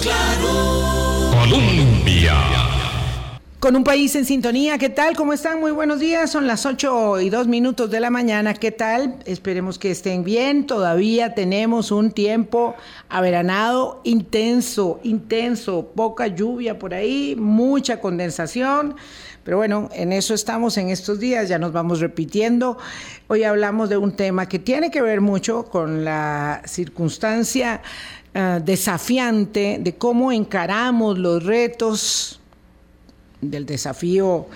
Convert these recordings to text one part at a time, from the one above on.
claro. Colombia. Con un país en sintonía, ¿qué tal? ¿Cómo están? Muy buenos días, son las 8 y 2 minutos de la mañana, ¿qué tal? Esperemos que estén bien, todavía tenemos un tiempo averanado intenso, intenso, poca lluvia por ahí, mucha condensación, pero bueno, en eso estamos en estos días, ya nos vamos repitiendo. Hoy hablamos de un tema que tiene que ver mucho con la circunstancia uh, desafiante de cómo encaramos los retos del desafío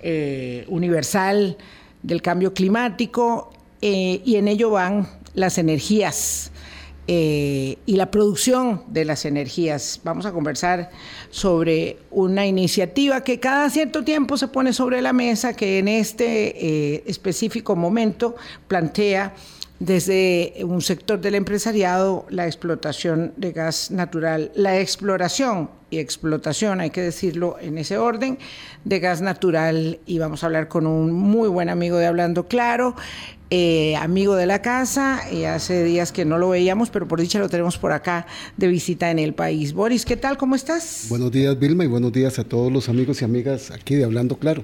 eh, universal del cambio climático eh, y en ello van las energías eh, y la producción de las energías. Vamos a conversar sobre una iniciativa que cada cierto tiempo se pone sobre la mesa, que en este específico momento plantea desde un sector del empresariado la explotación de gas natural, la exploración y explotación, hay que decirlo en ese orden, de gas natural. Y vamos a hablar con un muy buen amigo de Hablando Claro, eh, amigo de la casa, y hace días que no lo veíamos, pero por dicha lo tenemos por acá de visita en el país. Boris, ¿qué tal? ¿Cómo estás? Buenos días, Vilma, y buenos días a todos los amigos y amigas aquí de Hablando Claro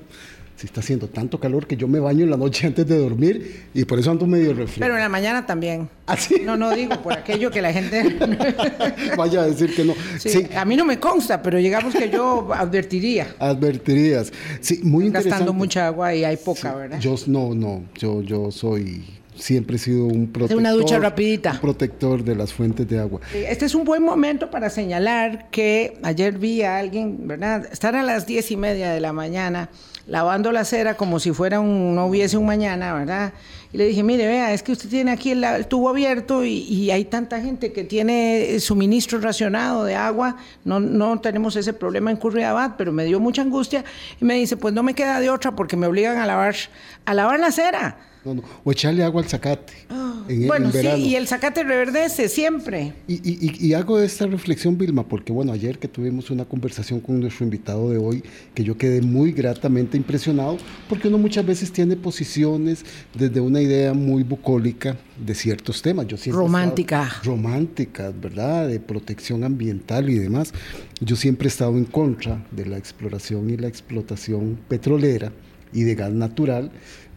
si está haciendo tanto calor que yo me baño en la noche antes de dormir y por eso ando medio reflejo. Pero en la mañana también. ¿Ah, sí? No, no digo por aquello que la gente... Vaya a decir que no. Sí, A mí no me consta, pero digamos que yo advertiría. Advertirías. Sí, muy interesante. Gastando mucha agua y hay poca, ¿verdad? Yo no, no, yo, yo soy siempre he sido un protector. Una ducha rapidita. protector de las fuentes de agua. Este es un buen momento para señalar que ayer vi a alguien, ¿verdad? Estar a las diez y media de la mañana lavando la cera como si fuera un, no hubiese un mañana, ¿verdad? Y le dije, mire, vea, es que usted tiene aquí el, tubo abierto y, hay tanta gente que tiene suministro racionado de agua, no, no tenemos ese problema en Curriabat, pero me dio mucha angustia y me dice, pues no me queda de otra porque me obligan a lavar, a lavar la cera. O echarle agua al zacate. Ah, bueno, sí, y el zacate reverdece siempre. Y, hago esta reflexión, Vilma, porque bueno, ayer que tuvimos una conversación con nuestro invitado de hoy, que yo quedé muy gratamente impresionado, porque uno muchas veces tiene posiciones desde una idea muy bucólica de ciertos temas. Yo Romántica. Románticas, ¿verdad? De protección ambiental y demás. Yo siempre he estado en contra de la exploración y la explotación petrolera y de gas natural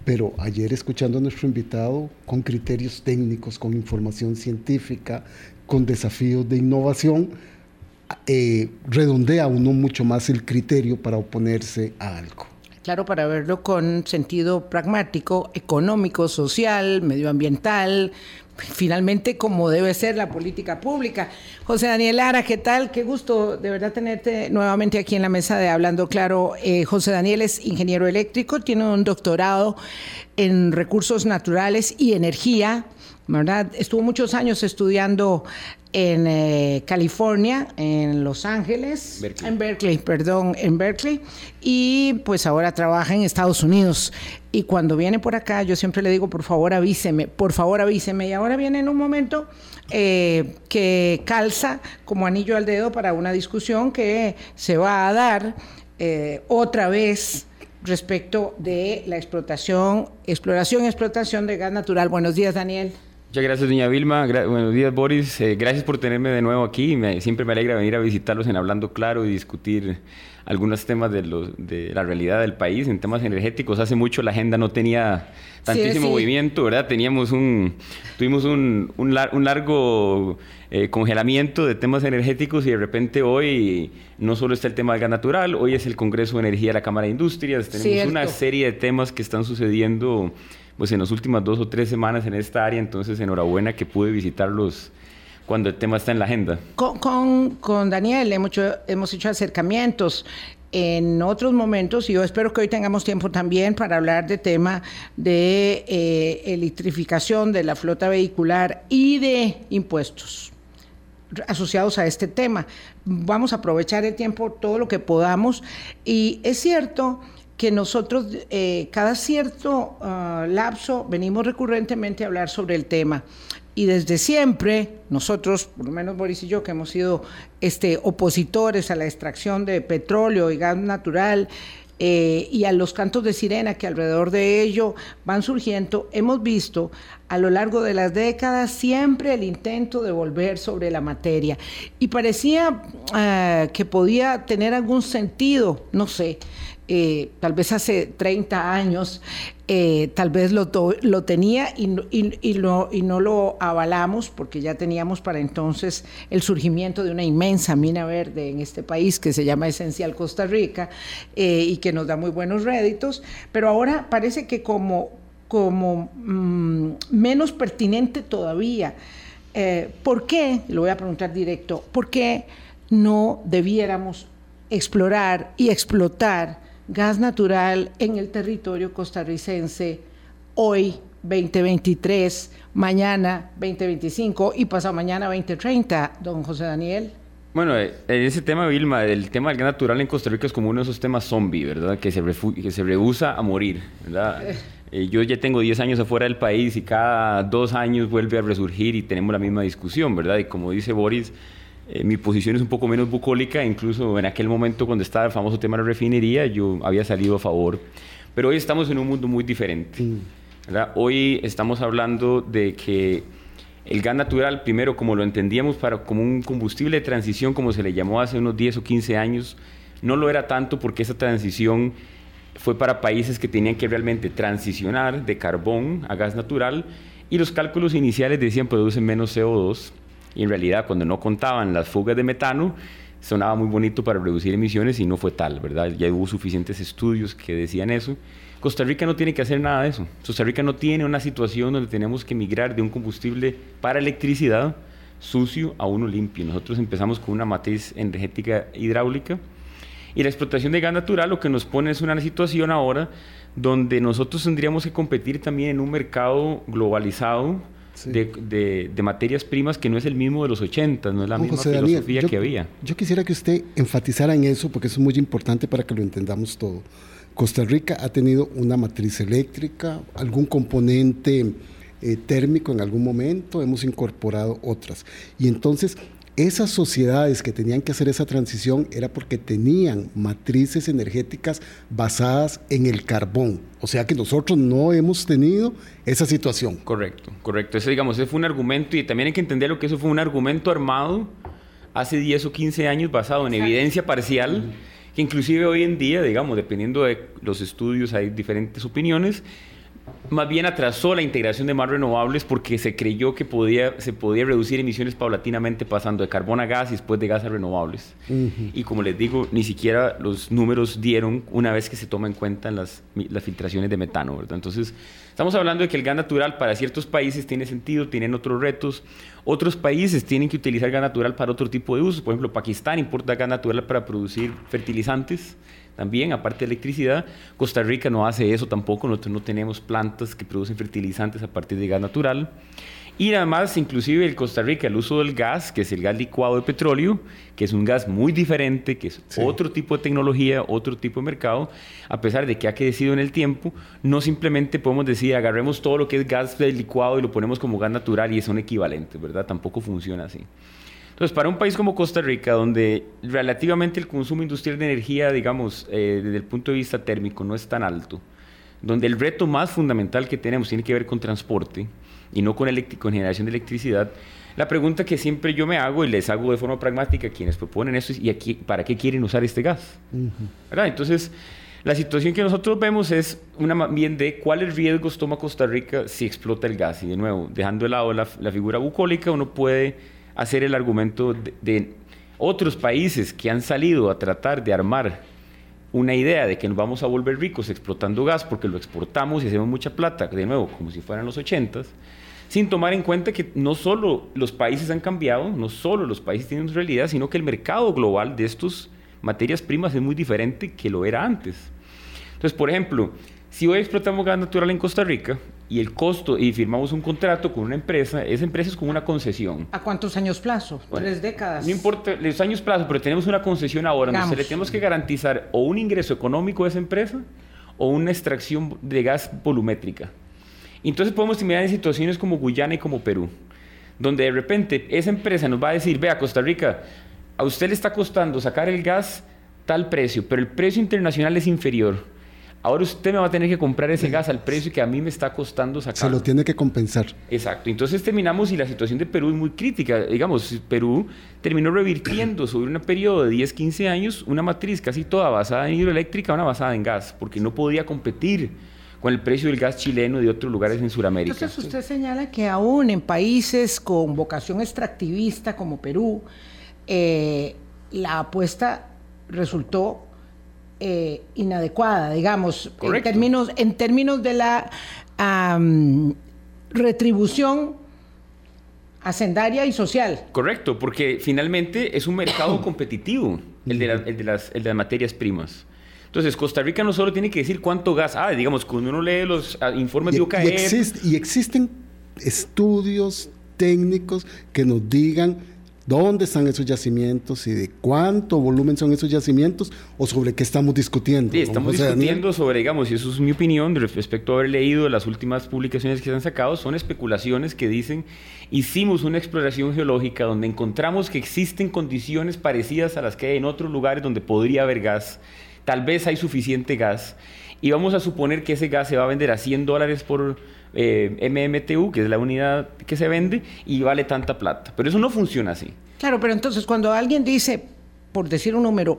pero ayer escuchando a nuestro invitado con criterios técnicos, con información científica, con desafíos de innovación, eh, redondea uno mucho más el criterio para oponerse a algo. Claro, para verlo con sentido pragmático, económico, social, medioambiental, finalmente como debe ser la política pública. José Daniel Lara, ¿qué tal? Qué gusto de verdad tenerte nuevamente aquí en la mesa de Hablando Claro. Eh, José Daniel es ingeniero eléctrico, tiene un doctorado en recursos naturales y energía. ¿verdad? Estuvo muchos años estudiando en eh, California, en Los Ángeles, en Berkeley, perdón, en Berkeley, y pues ahora trabaja en Estados Unidos. Y cuando viene por acá, yo siempre le digo, por favor avíseme, por favor avíseme. Y ahora viene en un momento eh, que calza como anillo al dedo para una discusión que se va a dar eh, otra vez respecto de la explotación, exploración y explotación de gas natural. Buenos días, Daniel. Muchas gracias, doña Vilma. buenos días, Boris. Eh, gracias por tenerme de nuevo aquí. siempre me alegra venir a visitarlos en Hablando Claro y discutir algunos temas de, de, la realidad del país en temas energéticos. Hace mucho la agenda no tenía tantísimo movimiento, ¿verdad? Teníamos un, tuvimos un, un, largo eh, congelamiento de temas energéticos y de repente hoy no solo está el tema del gas natural, hoy es el Congreso de Energía de la Cámara de Industrias. Tenemos una serie de temas que están sucediendo pues en las últimas dos o tres semanas en esta área, entonces enhorabuena que pude visitarlos cuando el tema está en la agenda. Con, con, Daniel hemos hecho, hemos hecho acercamientos en otros momentos y yo espero que hoy tengamos tiempo también para hablar de tema de eh, electrificación de la flota vehicular y de impuestos asociados a este tema. Vamos a aprovechar el tiempo todo lo que podamos y es cierto que nosotros eh, cada cierto ah, lapso venimos recurrentemente a hablar sobre el tema. Y desde siempre, nosotros, por lo menos Boris y yo, que hemos sido este, opositores a la extracción de petróleo y gas natural, eh, y a los cantos de sirena que alrededor de ello van surgiendo, hemos visto a lo largo de las décadas siempre el intento de volver sobre la materia. Y parecía eh, que podía tener algún sentido, no sé, eh, tal vez hace 30 años, eh, tal vez lo, lo tenía y, y, no lo avalamos porque ya teníamos para entonces el surgimiento de una inmensa mina verde en este país que se llama Esencial Costa Rica eh, y que nos da muy buenos réditos, pero ahora parece que como, como mmm, menos pertinente todavía. ¿Por qué? Lo voy a preguntar directo, ¿por qué no debiéramos explorar y explotar gas natural en el territorio costarricense hoy 2023, mañana 2025 y pasado mañana 2030, don José Daniel? Bueno, en ese tema, Vilma, el tema del gas natural en Costa Rica es como uno de esos temas zombie, ¿verdad? Que se, que se rehúsa a morir, ¿verdad? Eh, yo ya tengo 10 años afuera del país y cada dos años vuelve a resurgir y tenemos la misma discusión, ¿verdad? Y como dice Boris, eh, mi posición es un poco menos bucólica, incluso en aquel momento cuando estaba el famoso tema de la refinería, yo había salido a favor. Pero hoy estamos en un mundo muy diferente. ¿verdad? Hoy estamos hablando de que el gas natural, primero, como lo entendíamos para, como un combustible de transición, como se le llamó hace unos 10 o 15 años, no lo era tanto porque esa transición fue para países que tenían que realmente transicionar de carbón a gas natural y los cálculos iniciales decían producen menos CO2 y en realidad cuando no contaban las fugas de metano sonaba muy bonito para reducir emisiones y no fue tal, ¿verdad? Ya hubo suficientes estudios que decían eso. Costa Rica no tiene que hacer nada de eso. Costa Rica no tiene una situación donde tenemos que migrar de un combustible para electricidad sucio a uno limpio. Nosotros empezamos con una matriz energética hidráulica y la explotación de gas natural lo que nos pone es una situación ahora donde nosotros tendríamos que competir también en un mercado globalizado sí. de, de, de, materias primas que no es el mismo de los 80, no es la misma José filosofía Daniel, yo, que había. Yo quisiera que usted enfatizara en eso porque eso es muy importante para que lo entendamos todo. Costa Rica ha tenido una matriz eléctrica, algún componente eh, térmico en algún momento, hemos incorporado otras. Y entonces esas sociedades que tenían que hacer esa transición era porque tenían matrices energéticas basadas en el carbón. O sea que nosotros no hemos tenido esa situación. Correcto, correcto. Ese, digamos, ese fue un argumento y también hay que entender lo que eso fue un argumento armado hace 10 o 15 años basado en evidencia parcial, que inclusive hoy en día, digamos, dependiendo de los estudios hay diferentes opiniones, más bien atrasó la integración de más renovables porque se creyó que podía, se podía reducir emisiones paulatinamente pasando de carbón a gas y después de gas a renovables. Uh -huh. Y como les digo, ni siquiera los números dieron una vez que se toma en cuenta las, las filtraciones de metano. ¿verdad? Entonces, estamos hablando de que el gas natural para ciertos países tiene sentido, tienen otros retos. Otros países tienen que utilizar gas natural para otro tipo de usos. Por ejemplo, Pakistán importa gas natural para producir fertilizantes también, aparte de electricidad. Costa Rica no hace eso tampoco, nosotros no tenemos plantas que producen fertilizantes a partir de gas natural. Y además, inclusive en Costa Rica, el uso del gas, que es el gas licuado de petróleo, que es un gas muy diferente, que es sí. otro tipo de tecnología, otro tipo de mercado, a pesar de que ha crecido en el tiempo, no simplemente podemos decir, agarremos todo lo que es gas licuado y lo ponemos como gas natural y son equivalentes, ¿verdad? Tampoco funciona así. Entonces, para un país como Costa Rica, donde relativamente el consumo industrial de energía, digamos, eh, desde el punto de vista térmico, no es tan alto, donde el reto más fundamental que tenemos tiene que ver con transporte y no con, con generación de electricidad, la pregunta que siempre yo me hago y les hago de forma pragmática a quienes proponen esto es, ¿y aquí, para qué quieren usar este gas? Uh -huh. ¿verdad? Entonces, la situación que nosotros vemos es una bien de cuáles riesgos toma Costa Rica si explota el gas. Y de nuevo, dejando de lado la, la figura bucólica, uno puede hacer el argumento de, otros países que han salido a tratar de armar una idea de que nos vamos a volver ricos explotando gas porque lo exportamos y hacemos mucha plata, de nuevo, como si fueran los ochentas, sin tomar en cuenta que no solo los países han cambiado, no solo los países tienen su realidad, sino que el mercado global de estas materias primas es muy diferente que lo era antes. Entonces, por ejemplo, si hoy explotamos gas natural en Costa Rica y el costo y firmamos un contrato con una empresa, esa empresa es como una concesión. ¿A cuántos años plazo? Bueno, ¿Tres décadas? No importa los años plazo, pero tenemos una concesión ahora donde le tenemos que garantizar o un ingreso económico a esa empresa o una extracción de gas volumétrica. Entonces podemos terminar en situaciones como Guyana y como Perú, donde de repente esa empresa nos va a decir, vea Costa Rica, a usted le está costando sacar el gas tal precio, pero el precio internacional es inferior Ahora usted me va a tener que comprar ese gas al precio que a mí me está costando sacar. Se lo tiene que compensar. Exacto. Entonces terminamos y la situación de Perú es muy crítica. Digamos, Perú terminó revirtiendo sobre un periodo de 10, 15 años una matriz casi toda basada en hidroeléctrica, una basada en gas, porque no podía competir con el precio del gas chileno de otros lugares en Sudamérica. Entonces usted señala que aún en países con vocación extractivista como Perú, eh, la apuesta resultó eh, inadecuada, digamos, en términos, en términos de la retribución hacendaria y social. Correcto, porque finalmente es un mercado competitivo, el de, el de, las, el de las materias primas. Entonces, Costa Rica no solo tiene que decir cuánto gas, ah, digamos, cuando uno lee los ah, informes de UKE... y existen estudios técnicos que nos digan dónde están esos yacimientos y de cuánto volumen son esos yacimientos o sobre qué estamos discutiendo. Sí, estamos discutiendo sobre, digamos, y eso es mi opinión respecto a haber leído las últimas publicaciones que se han sacado, son especulaciones que dicen, hicimos una exploración geológica donde encontramos que existen condiciones parecidas a las que hay en otros lugares donde podría haber gas, tal vez hay suficiente gas, y vamos a suponer que ese gas se va a vender a 100 dólares por eh, MMTU, que es la unidad que se vende, y vale tanta plata. Pero eso no funciona así. Claro, pero entonces cuando alguien dice, por decir un número,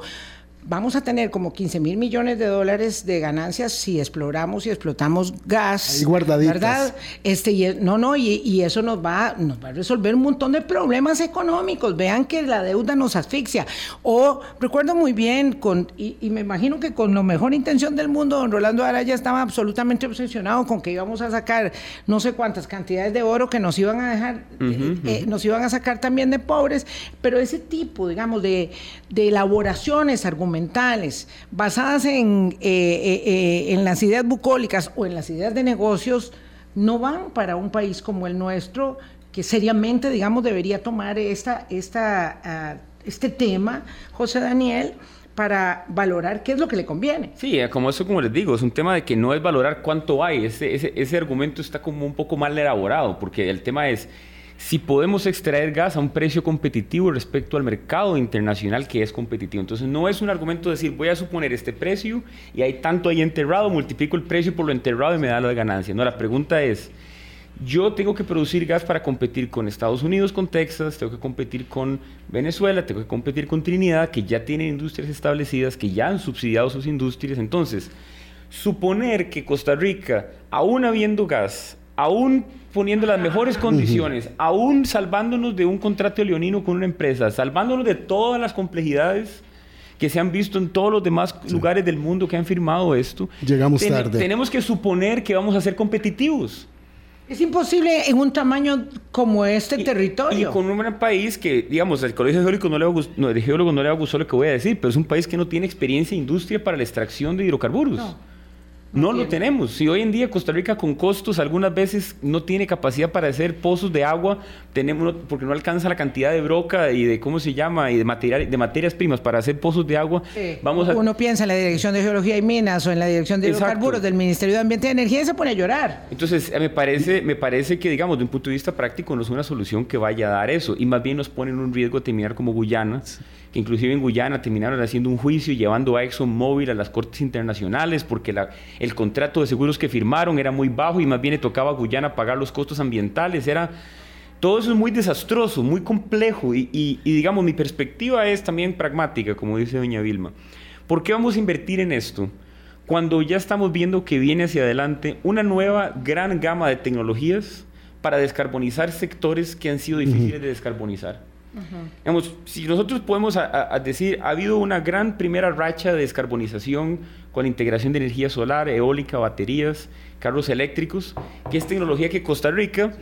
vamos a tener como 15 mil millones de dólares de ganancias si exploramos y explotamos gas. Ahí guardaditas. ¿Verdad? Este, y, no, no, y, eso nos va, nos va a resolver un montón de problemas económicos. Vean que la deuda nos asfixia. O recuerdo muy bien, con, y, me imagino que con la mejor intención del mundo, don Rolando Araya estaba absolutamente obsesionado con que íbamos a sacar no sé cuántas cantidades de oro que nos iban a dejar, eh, eh, nos iban a sacar también de pobres. Pero ese tipo, digamos, de, de elaboraciones, argumentos, basadas en, eh, eh, eh, en las ideas bucólicas o en las ideas de negocios no van para un país como el nuestro, que seriamente, digamos, debería tomar esta, esta, ah, este tema, José Daniel, para valorar qué es lo que le conviene. Sí, como eso, como les digo, es un tema de que no es valorar cuánto hay. Ese, ese, ese argumento está como un poco mal elaborado, porque el tema es si podemos extraer gas a un precio competitivo respecto al mercado internacional que es competitivo. Entonces no es un argumento decir voy a suponer este precio y hay tanto ahí enterrado, multiplico el precio por lo enterrado y me da la ganancia. No, la pregunta es, yo tengo que producir gas para competir con Estados Unidos, con Texas, tengo que competir con Venezuela, tengo que competir con Trinidad, que ya tienen industrias establecidas, que ya han subsidiado sus industrias. Entonces, suponer que Costa Rica, aún habiendo gas, aún poniendo las mejores condiciones, aún salvándonos de un contrato leonino con una empresa, salvándonos de todas las complejidades que se han visto en todos los demás lugares del mundo que han firmado esto. Llegamos tarde. Tenemos que suponer que vamos a ser competitivos. Es imposible en un tamaño como este territorio. Y con un país que, digamos, el Colegio Geólogo no le va no, el geólogo no le va a gustar lo que voy a decir, pero es un país que no tiene experiencia en industria para la extracción de hidrocarburos. No. No, lo tenemos. Si hoy en día Costa Rica con costos algunas veces no tiene capacidad para hacer pozos de agua, tenemos porque no alcanza la cantidad de broca y de cómo se llama y de material, de materias primas para hacer pozos de agua. Vamos a... Uno piensa en la Dirección de Geología y Minas o en la Dirección de Hidrocarburos del Ministerio de Ambiente y Energía y se pone a llorar. Entonces, me parece, me parece que, digamos, de un punto de vista práctico no es una solución que vaya a dar eso y más bien nos pone en un riesgo de terminar como Guyana que inclusive en Guyana terminaron haciendo un juicio llevando a ExxonMobil a las cortes internacionales porque el contrato de seguros que firmaron era muy bajo y más bien le tocaba a Guyana pagar los costos ambientales. Era, todo eso es muy desastroso, muy complejo y, y, digamos, mi perspectiva es también pragmática, como dice doña Vilma. ¿Por qué vamos a invertir en esto? Cuando ya estamos viendo que viene hacia adelante una nueva gran gama de tecnologías para descarbonizar sectores que han sido difíciles de descarbonizar si nosotros podemos decir, ha habido una gran primera racha de descarbonización con integración de energía solar, eólica, baterías, carros eléctricos, que es tecnología que Costa Rica,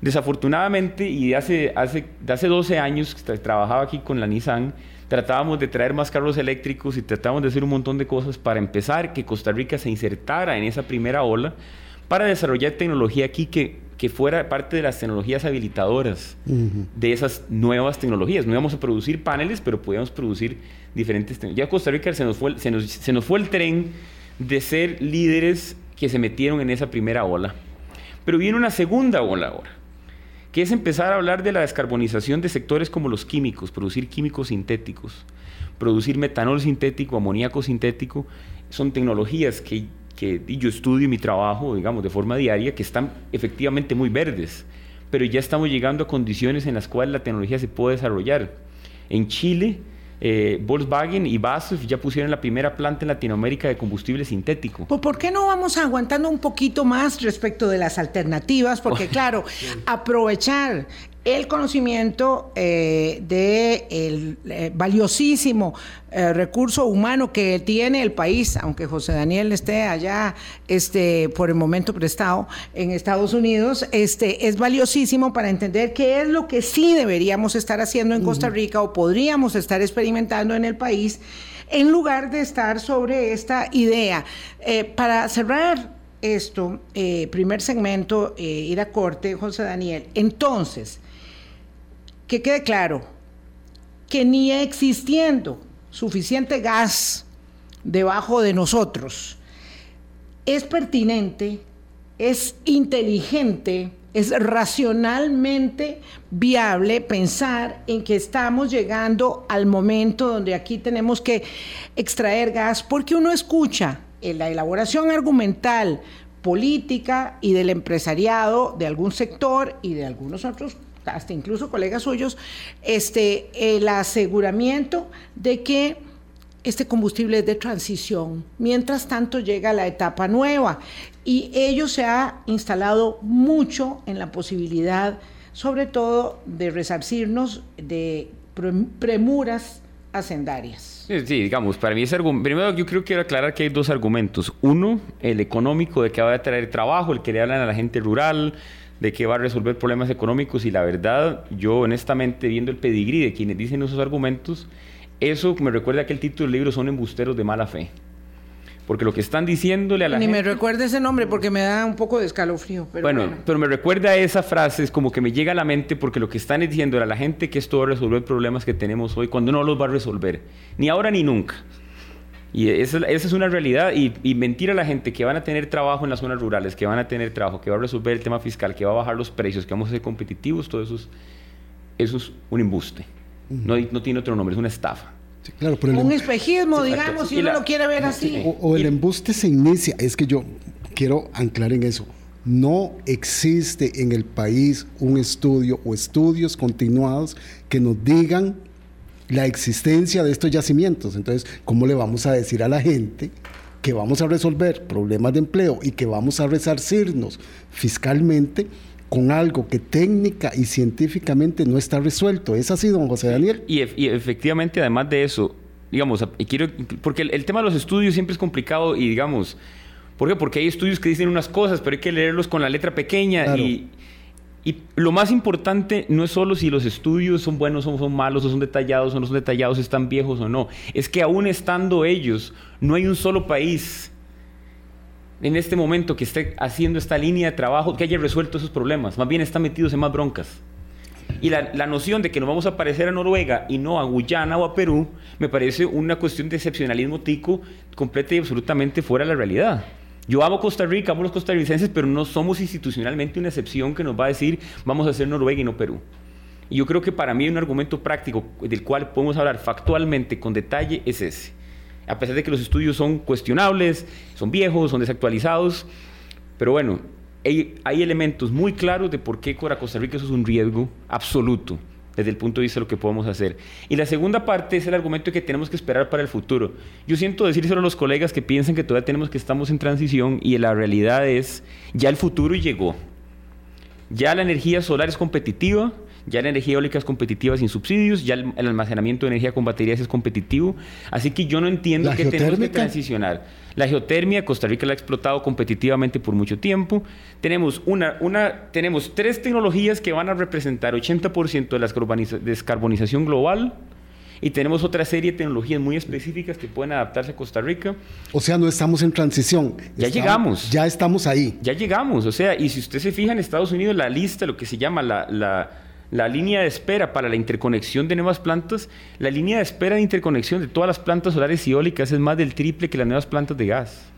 desafortunadamente, y hace, hace, de hace 12 años que trabajaba aquí con la Nissan, tratábamos de traer más carros eléctricos y tratábamos de hacer un montón de cosas para empezar que Costa Rica se insertara en esa primera ola para desarrollar tecnología aquí que que fuera parte de las tecnologías habilitadoras de esas nuevas tecnologías. No íbamos a producir paneles, pero podíamos producir diferentes tecnologías. Ya Costa Rica se nos, fue, se, nos, se nos fue el tren de ser líderes que se metieron en esa primera ola. Pero viene una segunda ola ahora, que es empezar a hablar de la descarbonización de sectores como los químicos, producir químicos sintéticos, producir metanol sintético, amoníaco sintético. Son tecnologías que que yo estudio mi trabajo, digamos, de forma diaria, que están efectivamente muy verdes, pero ya estamos llegando a condiciones en las cuales la tecnología se puede desarrollar. En Chile, eh, Volkswagen y BASF ya pusieron la primera planta en Latinoamérica de combustible sintético. ¿Por qué no vamos aguantando un poquito más respecto de las alternativas? Porque claro, aprovechar el conocimiento eh, de eh, valiosísimo eh, recurso humano que tiene el país, aunque José Daniel esté allá este, por el momento prestado en Estados Unidos, este, es valiosísimo para entender qué es lo que sí deberíamos estar haciendo en Costa Rica o podríamos estar experimentando en el país en lugar de estar sobre esta idea. para cerrar esto, primer segmento, ir a corte, José Daniel, entonces, que quede claro que ni existiendo suficiente gas debajo de nosotros, es pertinente, es inteligente, es racionalmente viable pensar en que estamos llegando al momento donde aquí tenemos que extraer gas, porque uno escucha en la elaboración argumental política y del empresariado de algún sector y de algunos otros hasta incluso colegas suyos, este, el aseguramiento de que este combustible es de transición. Mientras tanto llega la etapa nueva y ello se ha instalado mucho en la posibilidad, sobre todo, de resarcirnos de premuras hacendarias. Sí, digamos, para mí argumento, primero yo creo que quiero aclarar que hay dos argumentos. Uno, el económico de que va a traer trabajo, el que le hablan a la gente rural, de que va a resolver problemas económicos y la verdad, yo honestamente viendo el pedigrí de quienes dicen esos argumentos, eso me recuerda que el título del libro son embusteros de mala fe. Porque lo que están diciéndole a la Ni gente... me recuerda ese nombre porque me da un poco de escalofrío. Pero bueno, bueno, pero me recuerda esa frase, es como que me llega a la mente porque lo que están diciendo a la gente que esto va a resolver problemas que tenemos hoy cuando no los va a resolver. Ni ahora ni nunca. Y esa, esa, es una realidad. Y, y, mentir a la gente que van a tener trabajo en las zonas rurales, que van a tener trabajo, que va a resolver el tema fiscal, que va a bajar los precios, que vamos a ser competitivos, todo eso es, eso es un embuste. Uh -huh. no, no, tiene otro nombre, es una estafa. Sí, claro, pero un el, espejismo, sí, digamos, si uno la, lo quiere ver así. O, o el embuste se inicia, es que yo quiero anclar en eso. No existe en el país un estudio o estudios continuados que nos digan la existencia de estos yacimientos. Entonces, ¿cómo le vamos a decir a la gente que vamos a resolver problemas de empleo y que vamos a resarcirnos fiscalmente con algo que técnica y científicamente no está resuelto? ¿Es así, don José Daniel? Y, y efectivamente, además de eso, digamos, y quiero, porque el, el, tema de los estudios siempre es complicado y digamos, ¿por qué? Porque hay estudios que dicen unas cosas, pero hay que leerlos con la letra pequeña claro. y y lo más importante no es solo si los estudios son buenos o son malos, o son detallados o no son detallados, están viejos o no. Es que aún estando ellos, no hay un solo país en este momento que esté haciendo esta línea de trabajo que haya resuelto esos problemas. Más bien están metidos en más broncas. Y la, la, noción de que nos vamos a parecer a Noruega y no a Guyana o a Perú, me parece una cuestión de excepcionalismo tico completa y absolutamente fuera de la realidad. Yo amo Costa Rica, amo los costarricenses, pero no somos institucionalmente una excepción que nos va a decir vamos a ser Noruega y no Perú. Y yo creo que para mí un argumento práctico del cual podemos hablar factualmente, con detalle, es ese. A pesar de que los estudios son cuestionables, son viejos, son desactualizados, pero bueno, hay, hay elementos muy claros de por qué para Costa Rica eso es un riesgo absoluto desde el punto de vista de lo que podemos hacer. Y la segunda parte es el argumento que tenemos que esperar para el futuro. Yo siento decírselo a los colegas que piensan que todavía tenemos que estamos en transición y la realidad es, ya el futuro llegó. Ya la energía solar es competitiva, ya la energía eólica es competitiva sin subsidios, ya el, el almacenamiento de energía con baterías es competitivo. Así que yo no entiendo que tenemos que transicionar. La geotermia, Costa Rica la ha explotado competitivamente por mucho tiempo. Tenemos, una, una, tenemos tres tecnologías que van a representar 80% de la descarbonización global y tenemos otra serie de tecnologías muy específicas que pueden adaptarse a Costa Rica. O sea, no estamos en transición. Ya estamos, llegamos. Ya estamos ahí. Ya llegamos. O sea, y si usted se fija en Estados Unidos, la lista, lo que se llama la, la, la línea de espera para la interconexión de nuevas plantas, la línea de espera de interconexión de todas las plantas solares y eólicas es más del triple que las nuevas plantas de gas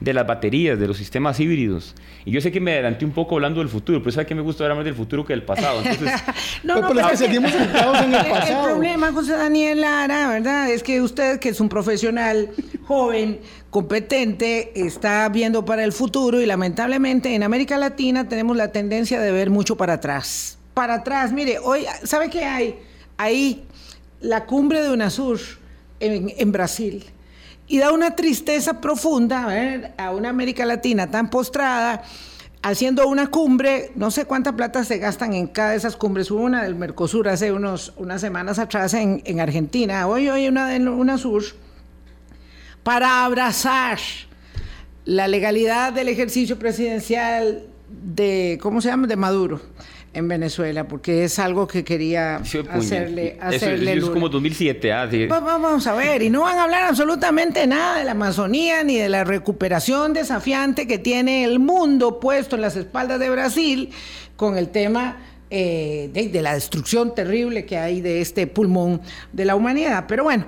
de las baterías, de los sistemas híbridos. Y yo sé que me adelanté un poco hablando del futuro, pero ¿sabe que me gusta hablar más del futuro que del pasado? Entonces, no, no, pero, es que seguimos enfocados en el pasado. El problema, José Daniel Lara, ¿verdad? Es que usted, que es un profesional joven, competente, está viendo para el futuro y lamentablemente en América Latina tenemos la tendencia de ver mucho para atrás. Para atrás, mire, hoy, ¿sabe qué hay? Ahí la cumbre de UNASUR en, en Brasil. Y da una tristeza profunda ver a una América Latina tan postrada haciendo una cumbre, no sé cuánta plata se gastan en cada de esas cumbres. Hubo una del Mercosur hace unos, unas semanas atrás en, en Argentina, hoy hay una de UNASUR, para abrazar la legalidad del ejercicio presidencial de, ¿cómo se llama?, de Maduro en Venezuela, porque es algo que quería hacerle, hacerle eso, es como 2007. Ah, Vamos a ver, y no van a hablar absolutamente nada de la Amazonía ni de la recuperación desafiante que tiene el mundo puesto en las espaldas de Brasil con el tema eh, de, de la destrucción terrible que hay de este pulmón de la humanidad. Pero bueno,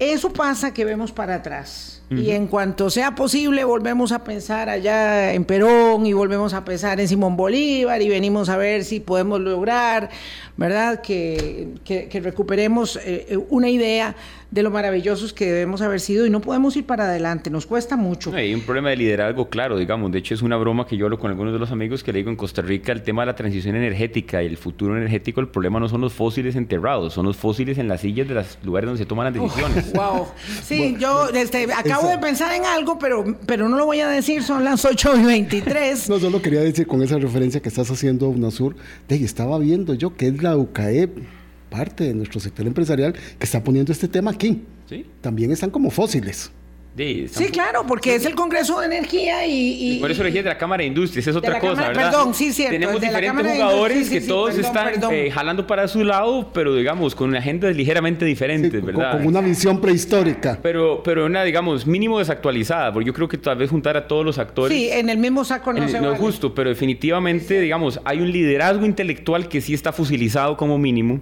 eso pasa que vemos para atrás. Y en cuanto sea posible, volvemos a pensar allá en Perón y volvemos a pensar en Simón Bolívar y venimos a ver si podemos lograr, ¿verdad?, que, que, recuperemos eh, eh, una idea de lo maravillosos que debemos haber sido y no podemos ir para adelante, nos cuesta mucho. Hay un problema de liderazgo claro, digamos, de hecho es una broma que yo hablo con algunos de los amigos que le digo en Costa Rica el tema de la transición energética y el futuro energético, el problema no son los fósiles enterrados, son los fósiles en las sillas de los lugares donde se toman las decisiones. wow. Sí, yo este, acabo de pensar en algo, pero, pero no lo voy a decir, son las 8 y 23. no, solo quería decir con esa referencia que estás haciendo UNASUR, de estaba viendo yo que es la UCAEP parte de nuestro sector empresarial que está poniendo este tema aquí. ¿Sí? También están como fósiles. Sí, claro, porque es el Congreso de Energía y... por eso elegí de la Cámara de Industrias, es otra cosa, ¿verdad? Perdón, sí, cierto. Tenemos diferentes jugadores que todos están eh, jalando para su lado, pero digamos, con agendas ligeramente diferentes, ¿verdad? Con una visión prehistórica. Pero, pero una, digamos, mínimo desactualizada, porque yo creo que tal vez juntar a todos los actores... Sí, en el mismo saco no se No es justo, pero definitivamente, digamos, hay un liderazgo intelectual que sí está fusilizado como mínimo